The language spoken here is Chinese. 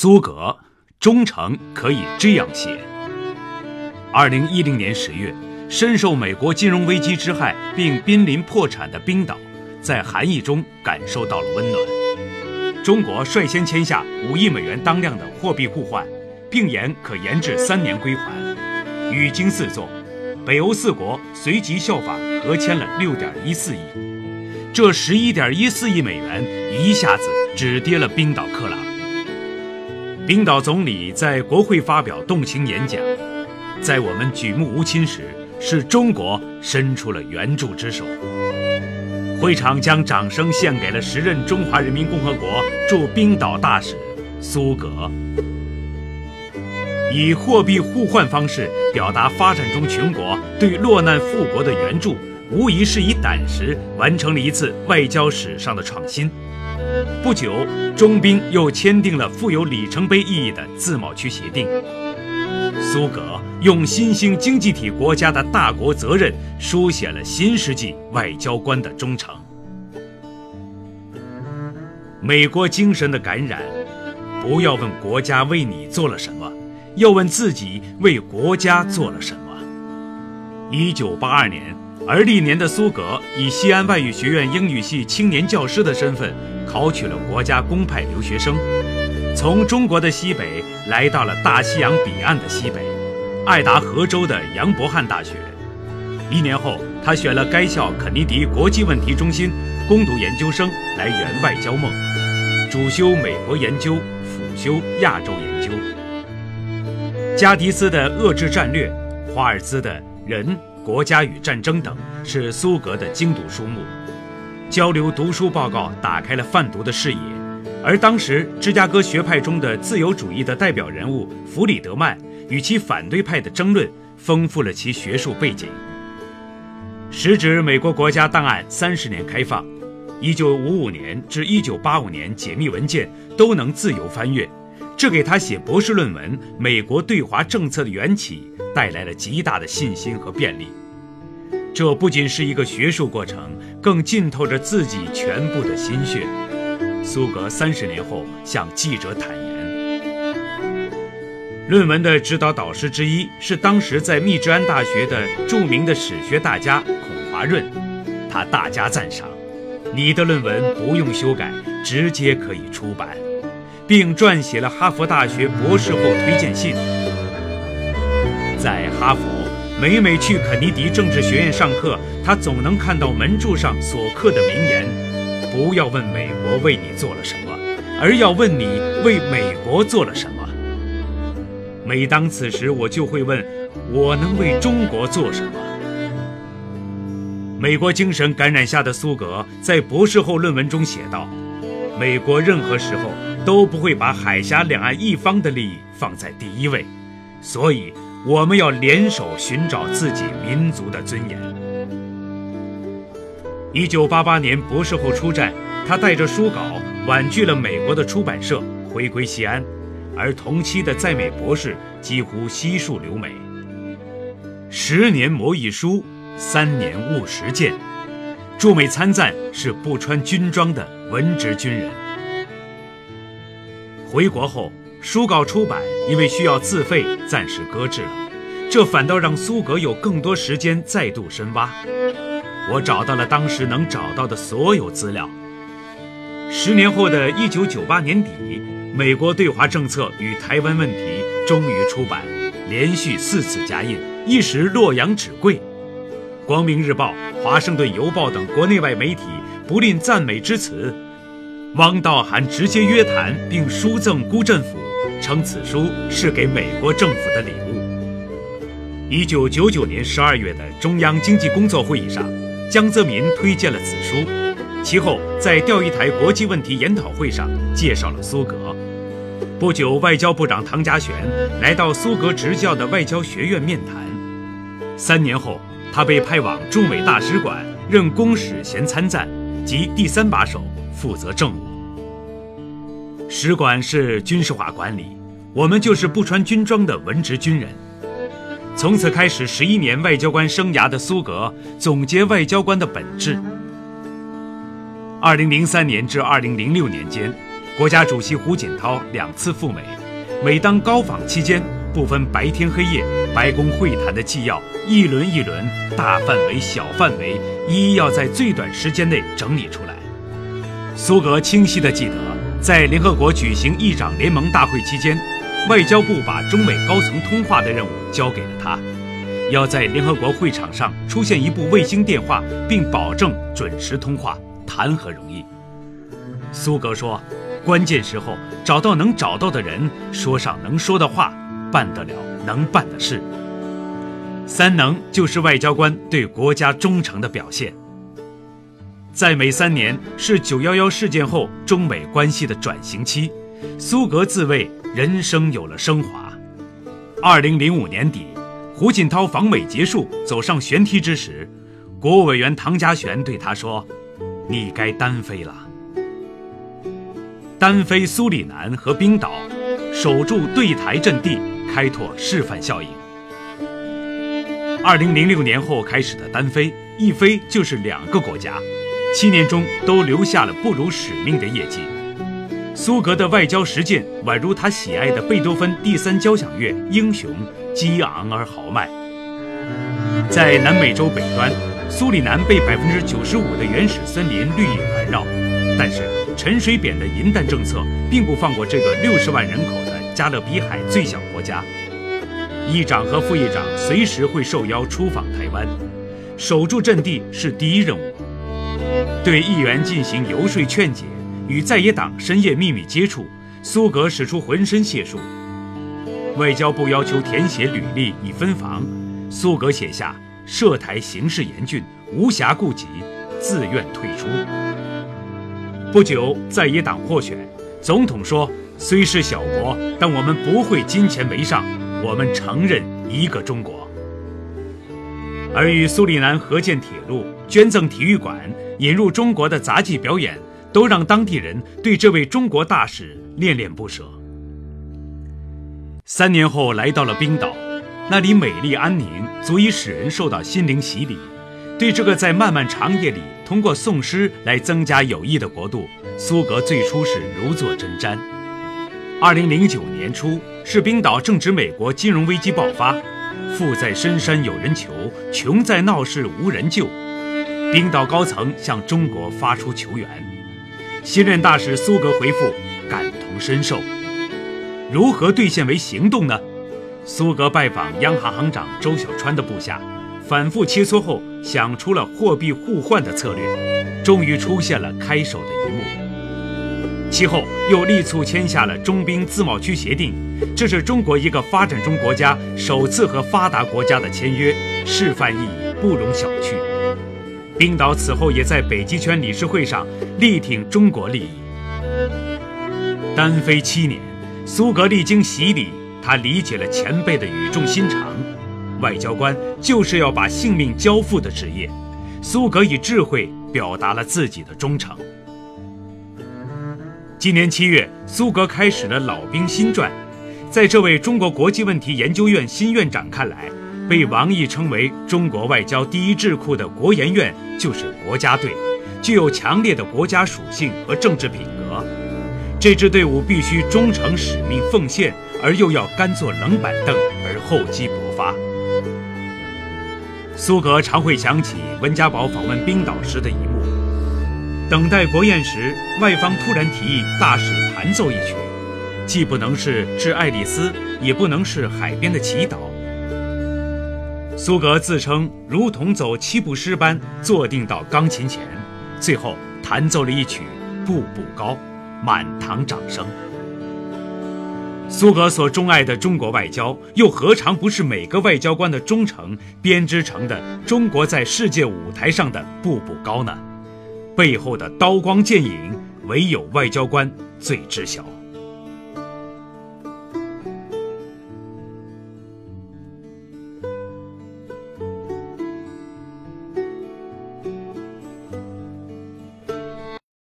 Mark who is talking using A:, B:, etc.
A: 苏格忠诚可以这样写。二零一零年十月，深受美国金融危机之害并濒临破产的冰岛，在寒意中感受到了温暖。中国率先签下五亿美元当量的货币互换，并言可延至三年归还。语惊四座，北欧四国随即效仿合签了六点一四亿。这十一点一四亿美元一下子止跌了冰岛克朗。冰岛总理在国会发表动情演讲，在我们举目无亲时，是中国伸出了援助之手。会场将掌声献给了时任中华人民共和国驻冰岛大使苏格。以货币互换方式表达发展中穷国对落难富国的援助，无疑是以胆识完成了一次外交史上的创新。不久，中兵又签订了富有里程碑意义的自贸区协定。苏格用新兴经济体国家的大国责任，书写了新世纪外交官的忠诚。美国精神的感染，不要问国家为你做了什么，要问自己为国家做了什么。一九八二年。而历年的苏格以西安外语学院英语系青年教师的身份，考取了国家公派留学生，从中国的西北来到了大西洋彼岸的西北，爱达荷州的杨伯翰大学。一年后，他选了该校肯尼迪国际问题中心攻读研究生，来圆外交梦，主修美国研究，辅修亚洲研究。加迪斯的遏制战略，华尔兹的人。国家与战争等是苏格的精读书目，交流读书报告打开了贩毒的视野，而当时芝加哥学派中的自由主义的代表人物弗里德曼与其反对派的争论，丰富了其学术背景。时值美国国家档案三十年开放，一九五五年至一九八五年解密文件都能自由翻阅，这给他写博士论文《美国对华政策的缘起》带来了极大的信心和便利。这不仅是一个学术过程，更浸透着自己全部的心血。苏格三十年后向记者坦言，论文的指导导师之一是当时在密治安大学的著名的史学大家孔华润，他大加赞赏，你的论文不用修改，直接可以出版，并撰写了哈佛大学博士后推荐信。在哈佛。每每去肯尼迪政治学院上课，他总能看到门柱上所刻的名言：“不要问美国为你做了什么，而要问你为美国做了什么。”每当此时，我就会问：“我能为中国做什么？”美国精神感染下的苏格在博士后论文中写道：“美国任何时候都不会把海峡两岸一方的利益放在第一位，所以。”我们要联手寻找自己民族的尊严。一九八八年博士后出战，他带着书稿婉拒了美国的出版社，回归西安，而同期的在美博士几乎悉数留美。十年磨一书，三年悟实践。驻美参赞是不穿军装的文职军人。回国后。书稿出版因为需要自费，暂时搁置了，这反倒让苏格有更多时间再度深挖。我找到了当时能找到的所有资料。十年后的一九九八年底，美国对华政策与台湾问题终于出版，连续四次加印，一时洛阳纸贵。光明日报、华盛顿邮报等国内外媒体不吝赞美之词，汪道涵直接约谈并书赠辜振甫。称此书是给美国政府的礼物。一九九九年十二月的中央经济工作会议上，江泽民推荐了此书。其后在钓鱼台国际问题研讨会上介绍了苏格。不久，外交部长唐家璇来到苏格执教的外交学院面谈。三年后，他被派往驻美大使馆任公使衔参赞及第三把手，负责政务。使馆是军事化管理，我们就是不穿军装的文职军人。从此开始十一年外交官生涯的苏格总结外交官的本质。二零零三年至二零零六年间，国家主席胡锦涛两次赴美，每当高访期间，不分白天黑夜，白宫会谈的纪要一轮一轮、大范围、小范围，一一要在最短时间内整理出来。苏格清晰地记得，在联合国举行议长联盟大会期间，外交部把中美高层通话的任务交给了他，要在联合国会场上出现一部卫星电话，并保证准时通话，谈何容易？苏格说。关键时候找到能找到的人，说上能说的话，办得了能办的事。三能就是外交官对国家忠诚的表现。在美三年是九幺幺事件后中美关系的转型期，苏格自谓人生有了升华。二零零五年底，胡锦涛访美结束，走上舷梯之时，国务委员唐家璇对他说：“你该单飞了。”单飞苏里南和冰岛，守住对台阵地，开拓示范效应。二零零六年后开始的单飞，一飞就是两个国家，七年中都留下了不辱使命的业绩。苏格的外交实践宛如他喜爱的贝多芬第三交响乐，英雄、激昂而豪迈。在南美洲北端，苏里南被百分之九十五的原始森林绿意环绕，但是。陈水扁的银弹政策并不放过这个六十万人口的加勒比海最小国家。议长和副议长随时会受邀出访台湾，守住阵地是第一任务。对议员进行游说劝解，与在野党深夜秘密接触，苏格使出浑身解数。外交部要求填写履历以分房，苏格写下涉台形势严峻，无暇顾及，自愿退出。不久，在野党获选，总统说：“虽是小国，但我们不会金钱为上，我们承认一个中国。”而与苏里南合建铁路、捐赠体育馆、引入中国的杂技表演，都让当地人对这位中国大使恋恋不舍。三年后，来到了冰岛，那里美丽安宁，足以使人受到心灵洗礼。对这个在漫漫长夜里通过诵诗来增加友谊的国度，苏格最初是如坐针毡。二零零九年初，是冰岛正值美国金融危机爆发，富在深山有人求，穷在闹市无人救。冰岛高层向中国发出求援，新任大使苏格回复感同身受。如何兑现为行动呢？苏格拜访央行行长周小川的部下。反复切磋后，想出了货币互换的策略，终于出现了开手的一幕。其后又力促签下了中冰自贸区协定，这是中国一个发展中国家首次和发达国家的签约，示范意义不容小觑。冰岛此后也在北极圈理事会上力挺中国利益。单飞七年，苏格历经洗礼，他理解了前辈的语重心长。外交官就是要把性命交付的职业，苏格以智慧表达了自己的忠诚。今年七月，苏格开始了老兵新传。在这位中国国际问题研究院新院长看来，被王毅称为中国外交第一智库的国研院就是国家队，具有强烈的国家属性和政治品格。这支队伍必须忠诚使命奉献，而又要甘做冷板凳而厚积薄发。苏格常会想起温家宝访问冰岛时的一幕：等待国宴时，外方突然提议大使弹奏一曲，既不能是《致爱丽丝》，也不能是《海边的祈祷》。苏格自称如同走七步诗般坐定到钢琴前，最后弹奏了一曲《步步高》，满堂掌声。苏格所钟爱的中国外交，又何尝不是每个外交官的忠诚编织成的中国在世界舞台上的步步高呢？背后的刀光剑影，唯有外交官最知晓。